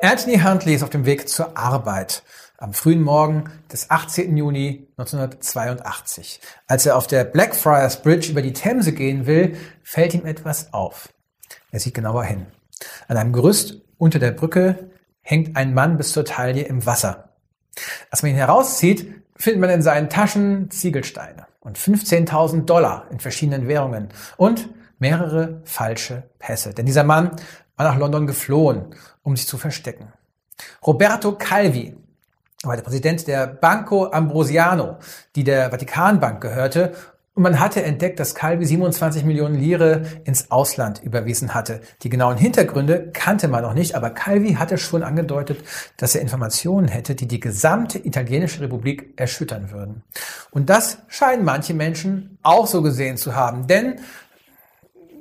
Anthony Huntley ist auf dem Weg zur Arbeit am frühen Morgen des 18. Juni 1982. Als er auf der Blackfriars Bridge über die Themse gehen will, fällt ihm etwas auf. Er sieht genauer hin. An einem Gerüst unter der Brücke hängt ein Mann bis zur Taille im Wasser. Als man ihn herauszieht, findet man in seinen Taschen Ziegelsteine und 15.000 Dollar in verschiedenen Währungen und mehrere falsche Pässe. Denn dieser Mann war nach London geflohen, um sich zu verstecken. Roberto Calvi war der Präsident der Banco Ambrosiano, die der Vatikanbank gehörte und man hatte entdeckt, dass Calvi 27 Millionen Lire ins Ausland überwiesen hatte. Die genauen Hintergründe kannte man noch nicht, aber Calvi hatte schon angedeutet, dass er Informationen hätte, die die gesamte italienische Republik erschüttern würden. Und das scheinen manche Menschen auch so gesehen zu haben, denn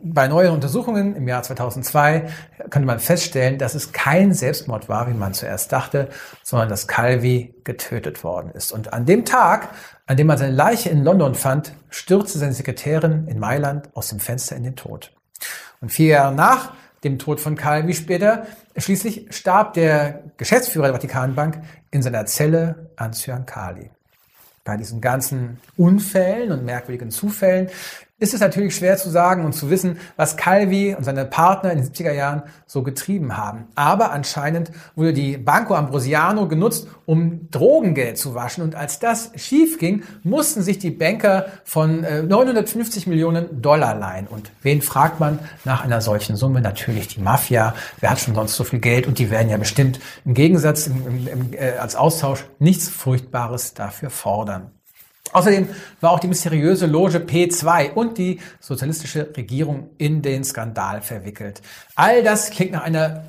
bei neuen Untersuchungen im Jahr 2002 konnte man feststellen, dass es kein Selbstmord war, wie man zuerst dachte, sondern dass Calvi getötet worden ist. Und an dem Tag, an dem man seine Leiche in London fand, stürzte seine Sekretärin in Mailand aus dem Fenster in den Tod. Und vier Jahre nach dem Tod von Calvi später, schließlich starb der Geschäftsführer der Vatikanbank in seiner Zelle an Cyankali. Bei diesen ganzen Unfällen und merkwürdigen Zufällen ist es natürlich schwer zu sagen und zu wissen, was Calvi und seine Partner in den 70er Jahren so getrieben haben. Aber anscheinend wurde die Banco Ambrosiano genutzt, um Drogengeld zu waschen. Und als das schief ging, mussten sich die Banker von 950 äh, Millionen Dollar leihen. Und wen fragt man nach einer solchen Summe? Natürlich die Mafia. Wer hat schon sonst so viel Geld? Und die werden ja bestimmt im Gegensatz im, im, äh, als Austausch nichts Furchtbares dafür fordern. Außerdem war auch die mysteriöse Loge P2 und die sozialistische Regierung in den Skandal verwickelt. All das klingt nach einer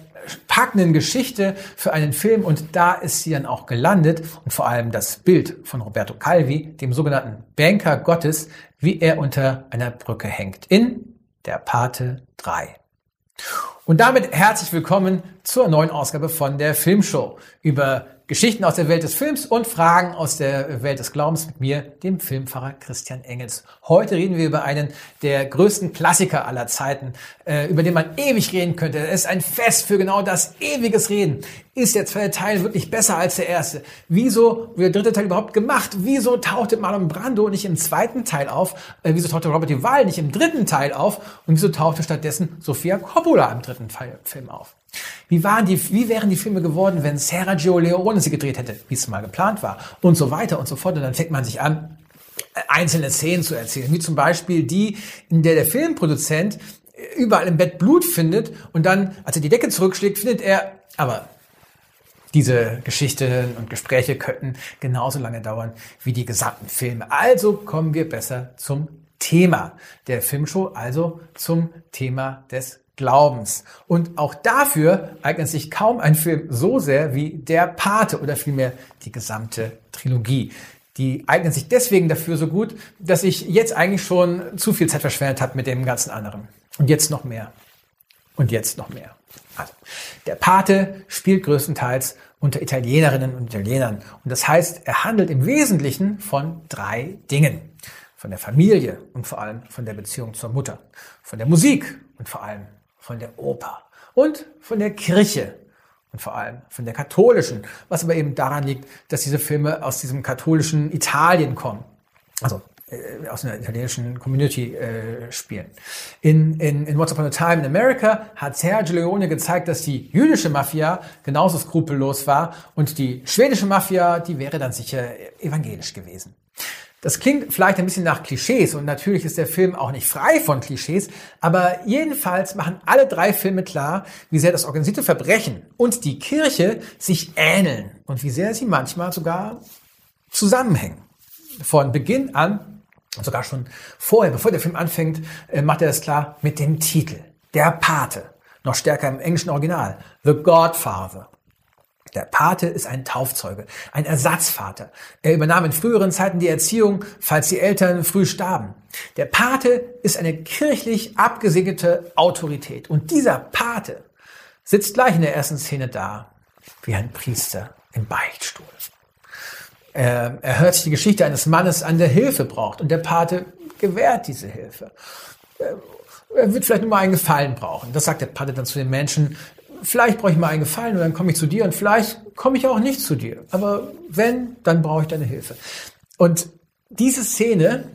packenden Geschichte für einen Film und da ist sie dann auch gelandet und vor allem das Bild von Roberto Calvi, dem sogenannten Banker Gottes, wie er unter einer Brücke hängt in Der Pate 3. Und damit herzlich willkommen zur neuen Ausgabe von der Filmshow über Geschichten aus der Welt des Films und Fragen aus der Welt des Glaubens mit mir, dem Filmpfarrer Christian Engels. Heute reden wir über einen der größten Klassiker aller Zeiten, äh, über den man ewig reden könnte. Es ist ein Fest für genau das ewiges Reden. Ist der zweite Teil wirklich besser als der erste? Wieso wurde der dritte Teil überhaupt gemacht? Wieso tauchte Marlon Brando nicht im zweiten Teil auf? Äh, wieso tauchte Robert Duvall nicht im dritten Teil auf? Und wieso tauchte stattdessen Sofia Coppola im dritten Film auf? Wie, waren die, wie wären die Filme geworden, wenn Sergio Leone sie gedreht hätte, wie es mal geplant war und so weiter und so fort. Und dann fängt man sich an, einzelne Szenen zu erzählen, wie zum Beispiel die, in der der Filmproduzent überall im Bett Blut findet und dann, als er die Decke zurückschlägt, findet er, aber diese Geschichten und Gespräche könnten genauso lange dauern wie die gesamten Filme. Also kommen wir besser zum Thema der Filmshow, also zum Thema des Glaubens. Und auch dafür eignet sich kaum ein Film so sehr wie Der Pate oder vielmehr die gesamte Trilogie. Die eignen sich deswegen dafür so gut, dass ich jetzt eigentlich schon zu viel Zeit verschwendet habe mit dem ganzen anderen. Und jetzt noch mehr. Und jetzt noch mehr. Also, der Pate spielt größtenteils unter Italienerinnen und Italienern. Und das heißt, er handelt im Wesentlichen von drei Dingen. Von der Familie und vor allem von der Beziehung zur Mutter. Von der Musik und vor allem von der Oper und von der Kirche und vor allem von der katholischen, was aber eben daran liegt, dass diese Filme aus diesem katholischen Italien kommen. Also äh, aus einer italienischen Community äh, spielen. In, in, in Once Upon a Time in America hat Sergio Leone gezeigt, dass die jüdische Mafia genauso skrupellos war und die schwedische Mafia, die wäre dann sicher evangelisch gewesen. Das klingt vielleicht ein bisschen nach Klischees und natürlich ist der Film auch nicht frei von Klischees, aber jedenfalls machen alle drei Filme klar, wie sehr das organisierte Verbrechen und die Kirche sich ähneln und wie sehr sie manchmal sogar zusammenhängen. Von Beginn an, sogar schon vorher, bevor der Film anfängt, äh, macht er das klar mit dem Titel Der Pate, noch stärker im englischen Original, The Godfather. Der Pate ist ein Taufzeuge, ein Ersatzvater. Er übernahm in früheren Zeiten die Erziehung, falls die Eltern früh starben. Der Pate ist eine kirchlich abgesegnete Autorität. Und dieser Pate sitzt gleich in der ersten Szene da, wie ein Priester im Beichtstuhl. Er, er hört sich die Geschichte eines Mannes an, der Hilfe braucht. Und der Pate gewährt diese Hilfe. Er wird vielleicht nur mal einen Gefallen brauchen. Das sagt der Pate dann zu den Menschen, vielleicht brauche ich mal einen Gefallen und dann komme ich zu dir und vielleicht komme ich auch nicht zu dir. Aber wenn, dann brauche ich deine Hilfe. Und diese Szene,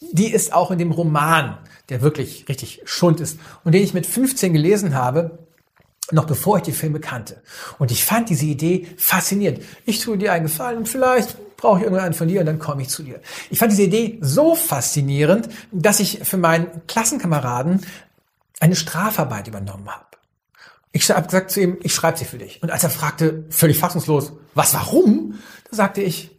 die ist auch in dem Roman, der wirklich richtig Schund ist und den ich mit 15 gelesen habe, noch bevor ich die Filme kannte. Und ich fand diese Idee faszinierend. Ich tue dir einen Gefallen und vielleicht brauche ich irgendeinen von dir und dann komme ich zu dir. Ich fand diese Idee so faszinierend, dass ich für meinen Klassenkameraden eine Strafarbeit übernommen habe. Ich habe gesagt zu ihm, ich schreibe sie für dich. Und als er fragte, völlig fassungslos, was, warum? Da sagte ich,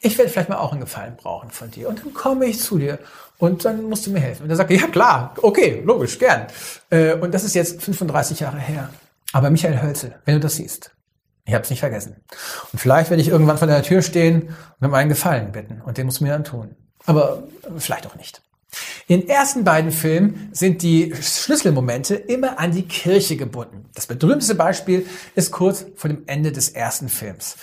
ich werde vielleicht mal auch einen Gefallen brauchen von dir. Und dann komme ich zu dir und dann musst du mir helfen. Und er sagte, ja klar, okay, logisch, gern. Äh, und das ist jetzt 35 Jahre her. Aber Michael Hölzel, wenn du das siehst, ich habe es nicht vergessen. Und vielleicht werde ich irgendwann vor deiner Tür stehen und um einen Gefallen bitten. Und den musst du mir dann tun. Aber vielleicht auch nicht. In den ersten beiden Filmen sind die Schlüsselmomente immer an die Kirche gebunden. Das berühmteste Beispiel ist kurz vor dem Ende des ersten Films.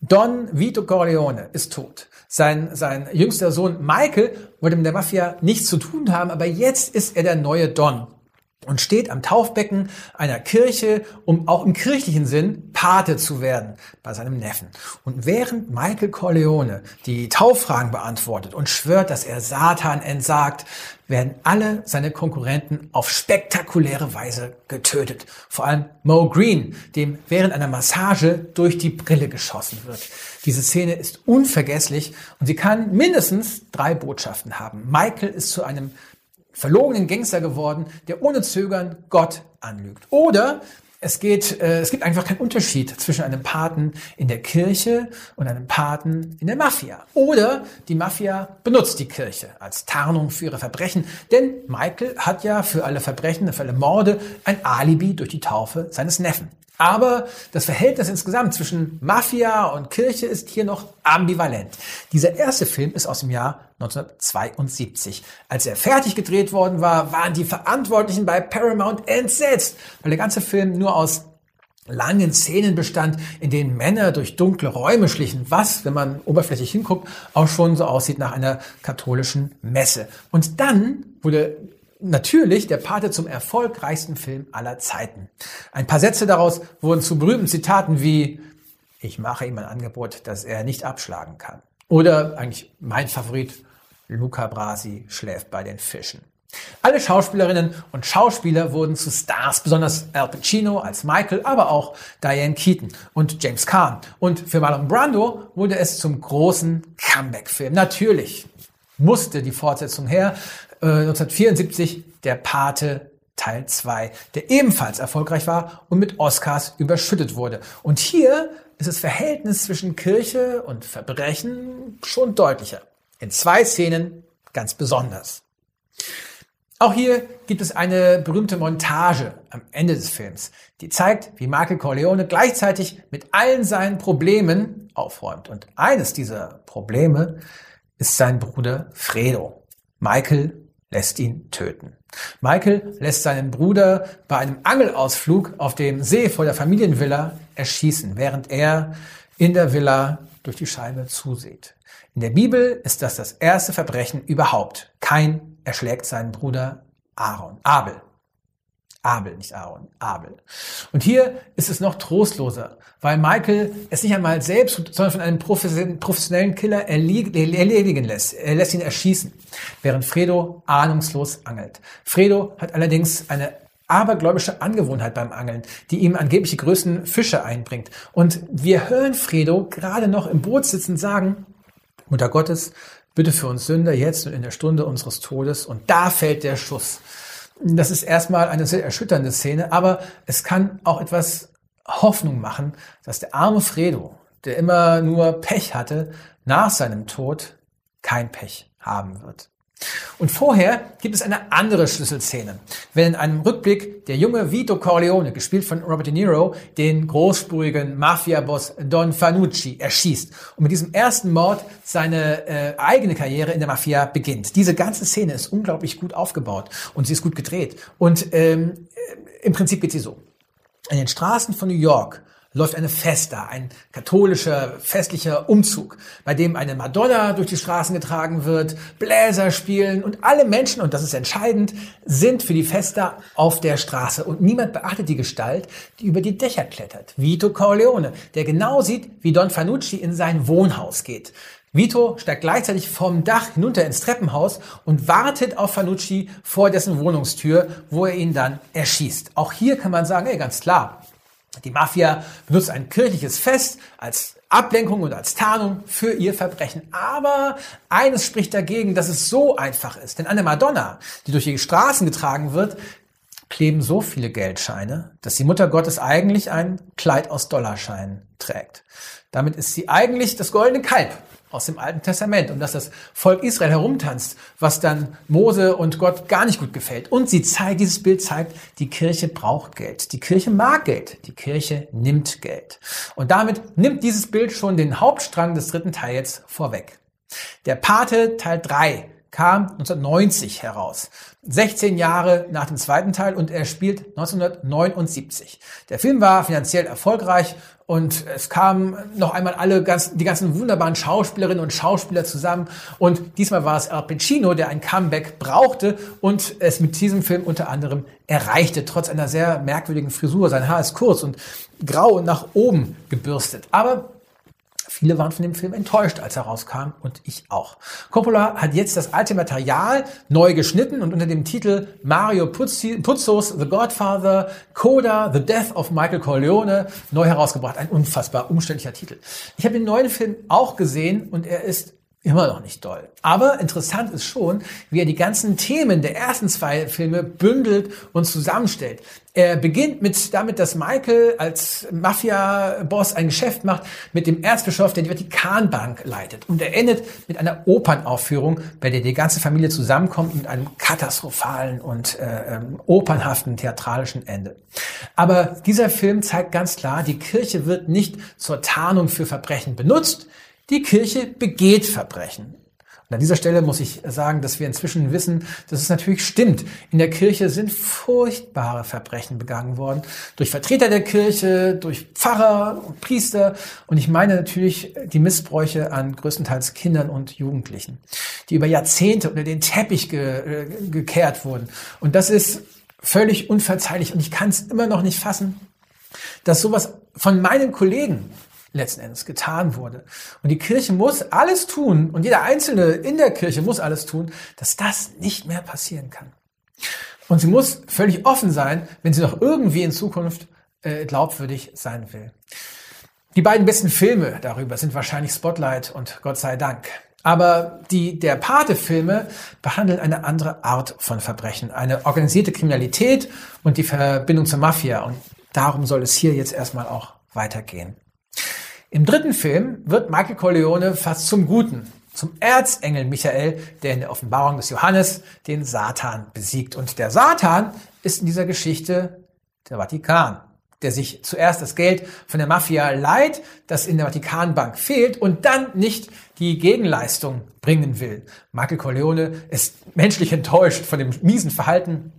Don Vito Corleone ist tot. Sein, sein jüngster Sohn Michael wollte mit der Mafia nichts zu tun haben, aber jetzt ist er der neue Don und steht am Taufbecken einer Kirche, um auch im kirchlichen Sinn Pate zu werden bei seinem Neffen. Und während Michael Corleone die Tauffragen beantwortet und schwört, dass er Satan entsagt, werden alle seine Konkurrenten auf spektakuläre Weise getötet. Vor allem Mo Green, dem während einer Massage durch die Brille geschossen wird. Diese Szene ist unvergesslich und sie kann mindestens drei Botschaften haben. Michael ist zu einem verlogenen Gangster geworden, der ohne Zögern Gott anlügt. Oder es geht, äh, es gibt einfach keinen Unterschied zwischen einem Paten in der Kirche und einem Paten in der Mafia. Oder die Mafia benutzt die Kirche als Tarnung für ihre Verbrechen, denn Michael hat ja für alle Verbrechen, für alle Morde ein Alibi durch die Taufe seines Neffen. Aber das Verhältnis insgesamt zwischen Mafia und Kirche ist hier noch ambivalent. Dieser erste Film ist aus dem Jahr 1972. Als er fertig gedreht worden war, waren die Verantwortlichen bei Paramount entsetzt, weil der ganze Film nur aus langen Szenen bestand, in denen Männer durch dunkle Räume schlichen, was, wenn man oberflächlich hinguckt, auch schon so aussieht nach einer katholischen Messe. Und dann wurde natürlich der Pate zum erfolgreichsten Film aller Zeiten. Ein paar Sätze daraus wurden zu berühmten Zitaten wie ich mache ihm ein Angebot, das er nicht abschlagen kann. Oder eigentlich mein Favorit, Luca Brasi schläft bei den Fischen. Alle Schauspielerinnen und Schauspieler wurden zu Stars, besonders Al Pacino als Michael, aber auch Diane Keaton und James Caan. Und für Marlon Brando wurde es zum großen Comeback-Film. Natürlich musste die Fortsetzung her. 1974 äh, der Pate Teil 2, der ebenfalls erfolgreich war und mit Oscars überschüttet wurde. Und hier ist das Verhältnis zwischen Kirche und Verbrechen schon deutlicher. In zwei Szenen ganz besonders. Auch hier gibt es eine berühmte Montage am Ende des Films, die zeigt, wie Michael Corleone gleichzeitig mit allen seinen Problemen aufräumt. Und eines dieser Probleme ist sein Bruder Fredo. Michael lässt ihn töten. Michael lässt seinen Bruder bei einem Angelausflug auf dem See vor der Familienvilla erschießen, während er in der Villa durch die Scheibe zusieht. In der Bibel ist das das erste Verbrechen überhaupt. Kein erschlägt seinen Bruder Aaron, Abel. Abel, nicht Aaron, Abel. Und hier ist es noch trostloser, weil Michael es nicht einmal selbst, sondern von einem professionellen Killer erledigen lässt. Er lässt ihn erschießen, während Fredo ahnungslos angelt. Fredo hat allerdings eine abergläubische Angewohnheit beim Angeln, die ihm angeblich die größten Fische einbringt. Und wir hören Fredo gerade noch im Boot sitzen sagen, Mutter Gottes, bitte für uns Sünder jetzt und in der Stunde unseres Todes. Und da fällt der Schuss. Das ist erstmal eine sehr erschütternde Szene, aber es kann auch etwas Hoffnung machen, dass der arme Fredo, der immer nur Pech hatte, nach seinem Tod kein Pech haben wird. Und vorher gibt es eine andere Schlüsselszene, wenn in einem Rückblick der junge Vito Corleone, gespielt von Robert De Niro, den großspurigen Mafia-Boss Don Fanucci erschießt und mit diesem ersten Mord seine äh, eigene Karriere in der Mafia beginnt. Diese ganze Szene ist unglaublich gut aufgebaut und sie ist gut gedreht. Und ähm, im Prinzip geht sie so. In den Straßen von New York läuft eine Festa, ein katholischer festlicher Umzug, bei dem eine Madonna durch die Straßen getragen wird, Bläser spielen und alle Menschen, und das ist entscheidend, sind für die Festa auf der Straße und niemand beachtet die Gestalt, die über die Dächer klettert. Vito Corleone, der genau sieht, wie Don Fanucci in sein Wohnhaus geht. Vito steigt gleichzeitig vom Dach hinunter ins Treppenhaus und wartet auf Fanucci vor dessen Wohnungstür, wo er ihn dann erschießt. Auch hier kann man sagen, ey, ganz klar, die Mafia benutzt ein kirchliches Fest als Ablenkung und als Tarnung für ihr Verbrechen. Aber eines spricht dagegen, dass es so einfach ist. Denn an der Madonna, die durch die Straßen getragen wird, kleben so viele Geldscheine, dass die Mutter Gottes eigentlich ein Kleid aus Dollarscheinen trägt. Damit ist sie eigentlich das goldene Kalb aus dem Alten Testament und dass das Volk Israel herumtanzt, was dann Mose und Gott gar nicht gut gefällt. Und sie zeigt, dieses Bild zeigt, die Kirche braucht Geld. Die Kirche mag Geld. Die Kirche nimmt Geld. Und damit nimmt dieses Bild schon den Hauptstrang des dritten Teils vorweg. Der Pate Teil 3 kam 1990 heraus. 16 Jahre nach dem zweiten Teil und er spielt 1979. Der Film war finanziell erfolgreich und es kamen noch einmal alle ganz, die ganzen wunderbaren Schauspielerinnen und Schauspieler zusammen und diesmal war es Al Pacino, der ein Comeback brauchte und es mit diesem Film unter anderem erreichte, trotz einer sehr merkwürdigen Frisur. Sein Haar ist kurz und grau und nach oben gebürstet. Aber Viele waren von dem Film enttäuscht, als er rauskam und ich auch. Coppola hat jetzt das alte Material neu geschnitten und unter dem Titel Mario Puzzos The Godfather, Coda, The Death of Michael Corleone neu herausgebracht. Ein unfassbar umständlicher Titel. Ich habe den neuen Film auch gesehen und er ist Immer noch nicht doll. Aber interessant ist schon, wie er die ganzen Themen der ersten zwei Filme bündelt und zusammenstellt. Er beginnt mit damit, dass Michael als Mafia-Boss ein Geschäft macht mit dem Erzbischof, der die Vatikanbank leitet. Und er endet mit einer Opernaufführung, bei der die ganze Familie zusammenkommt mit einem katastrophalen und äh, ähm, opernhaften theatralischen Ende. Aber dieser Film zeigt ganz klar, die Kirche wird nicht zur Tarnung für Verbrechen benutzt, die Kirche begeht Verbrechen. Und an dieser Stelle muss ich sagen, dass wir inzwischen wissen, dass es natürlich stimmt. In der Kirche sind furchtbare Verbrechen begangen worden. Durch Vertreter der Kirche, durch Pfarrer und Priester. Und ich meine natürlich die Missbräuche an größtenteils Kindern und Jugendlichen, die über Jahrzehnte unter den Teppich ge äh, gekehrt wurden. Und das ist völlig unverzeihlich. Und ich kann es immer noch nicht fassen, dass sowas von meinen Kollegen letzten Endes getan wurde. Und die Kirche muss alles tun, und jeder Einzelne in der Kirche muss alles tun, dass das nicht mehr passieren kann. Und sie muss völlig offen sein, wenn sie noch irgendwie in Zukunft äh, glaubwürdig sein will. Die beiden besten Filme darüber sind wahrscheinlich Spotlight und Gott sei Dank. Aber die der Pate-Filme behandeln eine andere Art von Verbrechen, eine organisierte Kriminalität und die Verbindung zur Mafia. Und darum soll es hier jetzt erstmal auch weitergehen. Im dritten Film wird Michael Corleone fast zum Guten, zum Erzengel Michael, der in der Offenbarung des Johannes den Satan besiegt. Und der Satan ist in dieser Geschichte der Vatikan, der sich zuerst das Geld von der Mafia leiht, das in der Vatikanbank fehlt und dann nicht die Gegenleistung bringen will. Michael Corleone ist menschlich enttäuscht von dem miesen Verhalten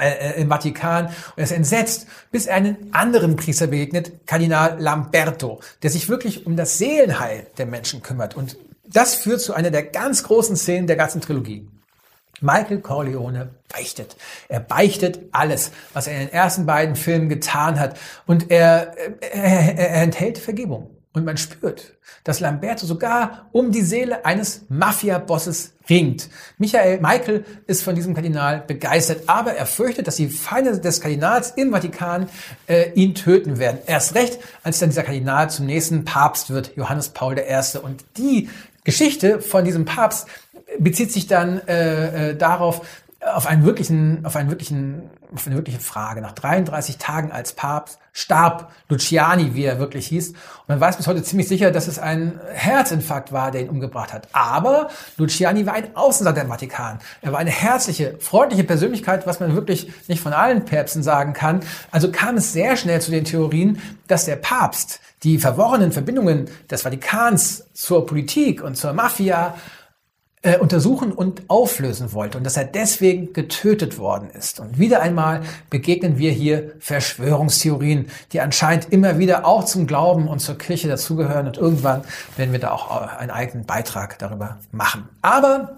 äh, äh, im Vatikan und er ist entsetzt, bis er einen anderen Priester begegnet, Kardinal Lamberto, der sich wirklich um das Seelenheil der Menschen kümmert. Und das führt zu einer der ganz großen Szenen der ganzen Trilogie. Michael Corleone beichtet. Er beichtet alles, was er in den ersten beiden Filmen getan hat. Und er, er, er enthält Vergebung. Und man spürt, dass Lamberto sogar um die Seele eines Mafia-Bosses ringt. Michael Michael ist von diesem Kardinal begeistert, aber er fürchtet, dass die Feinde des Kardinals im Vatikan äh, ihn töten werden. Erst recht, als dann dieser Kardinal zum nächsten Papst wird, Johannes Paul I. Und die Geschichte von diesem Papst bezieht sich dann äh, äh, darauf, auf einen wirklichen, auf einen wirklichen, auf eine wirkliche Frage. Nach 33 Tagen als Papst starb Luciani, wie er wirklich hieß. Und man weiß bis heute ziemlich sicher, dass es ein Herzinfarkt war, der ihn umgebracht hat. Aber Luciani war ein Außenseiter im Vatikan. Er war eine herzliche, freundliche Persönlichkeit, was man wirklich nicht von allen Päpsten sagen kann. Also kam es sehr schnell zu den Theorien, dass der Papst die verworrenen Verbindungen des Vatikans zur Politik und zur Mafia äh, untersuchen und auflösen wollte und dass er deswegen getötet worden ist. Und wieder einmal begegnen wir hier Verschwörungstheorien, die anscheinend immer wieder auch zum Glauben und zur Kirche dazugehören und irgendwann werden wir da auch äh, einen eigenen Beitrag darüber machen. Aber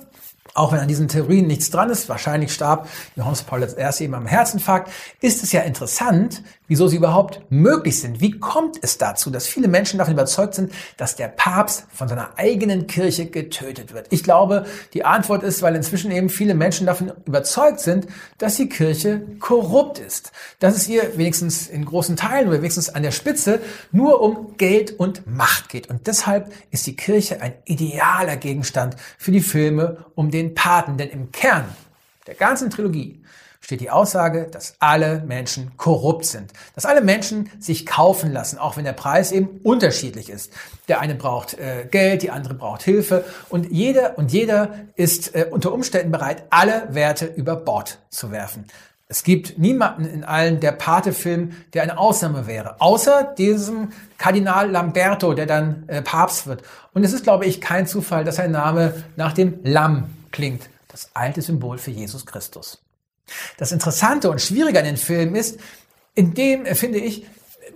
auch wenn an diesen Theorien nichts dran ist, wahrscheinlich starb Johannes Paul I. eben am Herzinfarkt, ist es ja interessant, wieso sie überhaupt möglich sind. Wie kommt es dazu, dass viele Menschen davon überzeugt sind, dass der Papst von seiner eigenen Kirche getötet wird? Ich glaube, die Antwort ist, weil inzwischen eben viele Menschen davon überzeugt sind, dass die Kirche korrupt ist. Dass es ihr wenigstens in großen Teilen oder wenigstens an der Spitze nur um Geld und Macht geht. Und deshalb ist die Kirche ein idealer Gegenstand für die Filme um den Paten. Denn im Kern der ganzen Trilogie steht die Aussage, dass alle Menschen korrupt sind. Dass alle Menschen sich kaufen lassen, auch wenn der Preis eben unterschiedlich ist. Der eine braucht äh, Geld, die andere braucht Hilfe und jeder und jeder ist äh, unter Umständen bereit, alle Werte über Bord zu werfen. Es gibt niemanden in allen der Pate-Filmen, der eine Ausnahme wäre, außer diesem Kardinal Lamberto, der dann äh, Papst wird. Und es ist, glaube ich, kein Zufall, dass sein Name nach dem Lamm klingt, das alte Symbol für Jesus Christus. Das Interessante und Schwierige an den Filmen ist, in dem äh, finde ich,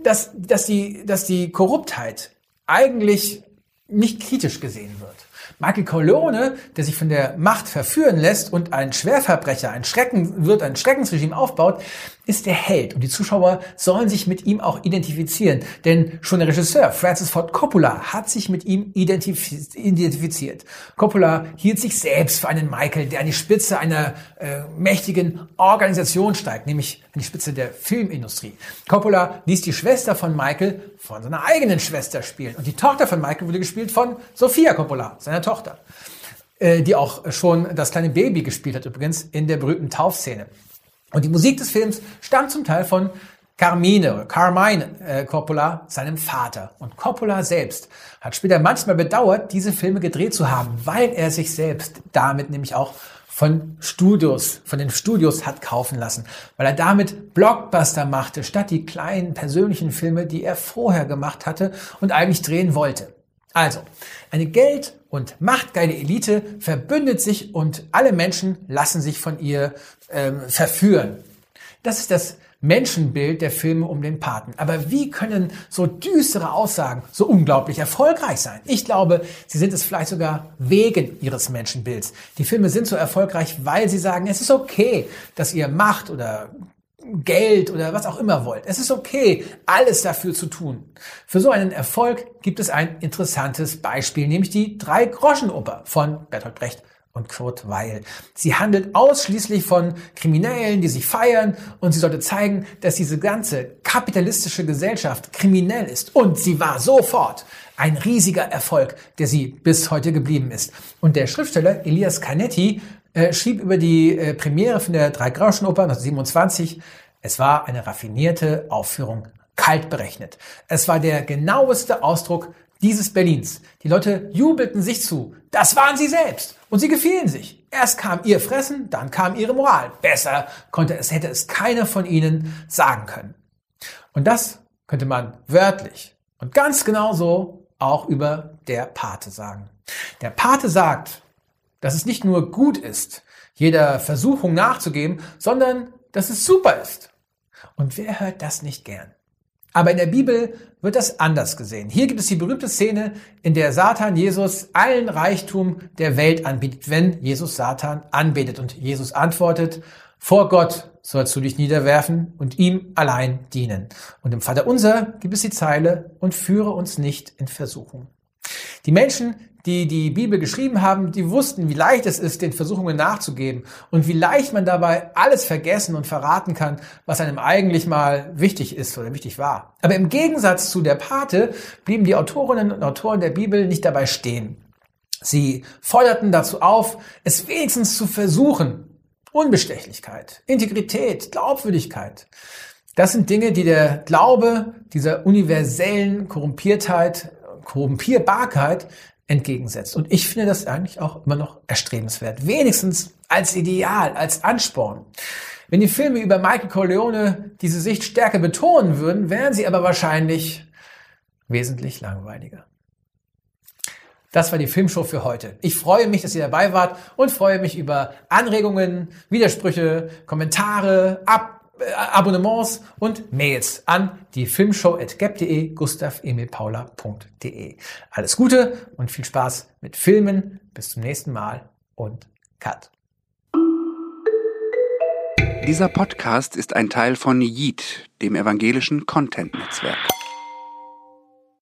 dass, dass, die, dass die Korruptheit eigentlich nicht kritisch gesehen wird. Michael Corleone, der sich von der Macht verführen lässt und ein Schwerverbrecher, ein Schrecken wird, ein Schreckensregime aufbaut, ist der Held und die Zuschauer sollen sich mit ihm auch identifizieren. Denn schon der Regisseur Francis Ford Coppola hat sich mit ihm identifiziert. Coppola hielt sich selbst für einen Michael, der an die Spitze einer äh, mächtigen Organisation steigt, nämlich an die Spitze der Filmindustrie. Coppola ließ die Schwester von Michael von seiner eigenen Schwester spielen und die Tochter von Michael wurde gespielt von Sofia Coppola, seiner Tochter äh, die auch schon das kleine Baby gespielt hat, übrigens in der berühmten Taufszene. Und die Musik des Films stammt zum Teil von Carmine, Carmine äh, Coppola, seinem Vater. Und Coppola selbst hat später manchmal bedauert, diese Filme gedreht zu haben, weil er sich selbst damit nämlich auch von Studios, von den Studios hat kaufen lassen, weil er damit Blockbuster machte, statt die kleinen persönlichen Filme, die er vorher gemacht hatte und eigentlich drehen wollte. Also, eine Geld- und machtgeile Elite verbündet sich und alle Menschen lassen sich von ihr ähm, verführen. Das ist das Menschenbild der Filme um den Paten. Aber wie können so düstere Aussagen so unglaublich erfolgreich sein? Ich glaube, sie sind es vielleicht sogar wegen ihres Menschenbilds. Die Filme sind so erfolgreich, weil sie sagen, es ist okay, dass ihr Macht oder Geld oder was auch immer wollt. Es ist okay, alles dafür zu tun. Für so einen Erfolg gibt es ein interessantes Beispiel, nämlich die Drei-Groschen-Oper von Bertolt Brecht und Kurt Weil. Sie handelt ausschließlich von Kriminellen, die sich feiern und sie sollte zeigen, dass diese ganze kapitalistische Gesellschaft kriminell ist. Und sie war sofort ein riesiger Erfolg, der sie bis heute geblieben ist. Und der Schriftsteller Elias Canetti äh, schrieb über die äh, Premiere von der Drei-Groschen-Oper 1927, es war eine raffinierte Aufführung, kalt berechnet. Es war der genaueste Ausdruck dieses Berlins. Die Leute jubelten sich zu. Das waren sie selbst. Und sie gefielen sich. Erst kam ihr Fressen, dann kam ihre Moral. Besser konnte es, hätte es keiner von ihnen sagen können. Und das könnte man wörtlich und ganz genauso auch über der Pate sagen. Der Pate sagt, dass es nicht nur gut ist, jeder Versuchung nachzugeben, sondern dass es super ist. Und wer hört das nicht gern? Aber in der Bibel wird das anders gesehen. Hier gibt es die berühmte Szene, in der Satan Jesus allen Reichtum der Welt anbietet, wenn Jesus Satan anbetet. Und Jesus antwortet, vor Gott sollst du dich niederwerfen und ihm allein dienen. Und im Vater unser gibt es die Zeile, und führe uns nicht in Versuchung. Die Menschen, die die Bibel geschrieben haben, die wussten, wie leicht es ist, den Versuchungen nachzugeben und wie leicht man dabei alles vergessen und verraten kann, was einem eigentlich mal wichtig ist oder wichtig war. Aber im Gegensatz zu der Pate blieben die Autorinnen und Autoren der Bibel nicht dabei stehen. Sie forderten dazu auf, es wenigstens zu versuchen. Unbestechlichkeit, Integrität, Glaubwürdigkeit. Das sind Dinge, die der Glaube dieser universellen Korrumpiertheit, Korrumpierbarkeit entgegensetzt. Und ich finde das eigentlich auch immer noch erstrebenswert. Wenigstens als Ideal, als Ansporn. Wenn die Filme über Michael Corleone diese Sicht stärker betonen würden, wären sie aber wahrscheinlich wesentlich langweiliger. Das war die Filmshow für heute. Ich freue mich, dass ihr dabei wart und freue mich über Anregungen, Widersprüche, Kommentare, Ab Abonnements und Mails an die filmshow.gap.de, gustav-emil-paula.de. Alles Gute und viel Spaß mit Filmen. Bis zum nächsten Mal und Cut. Dieser Podcast ist ein Teil von Yeet, dem evangelischen Content-Netzwerk.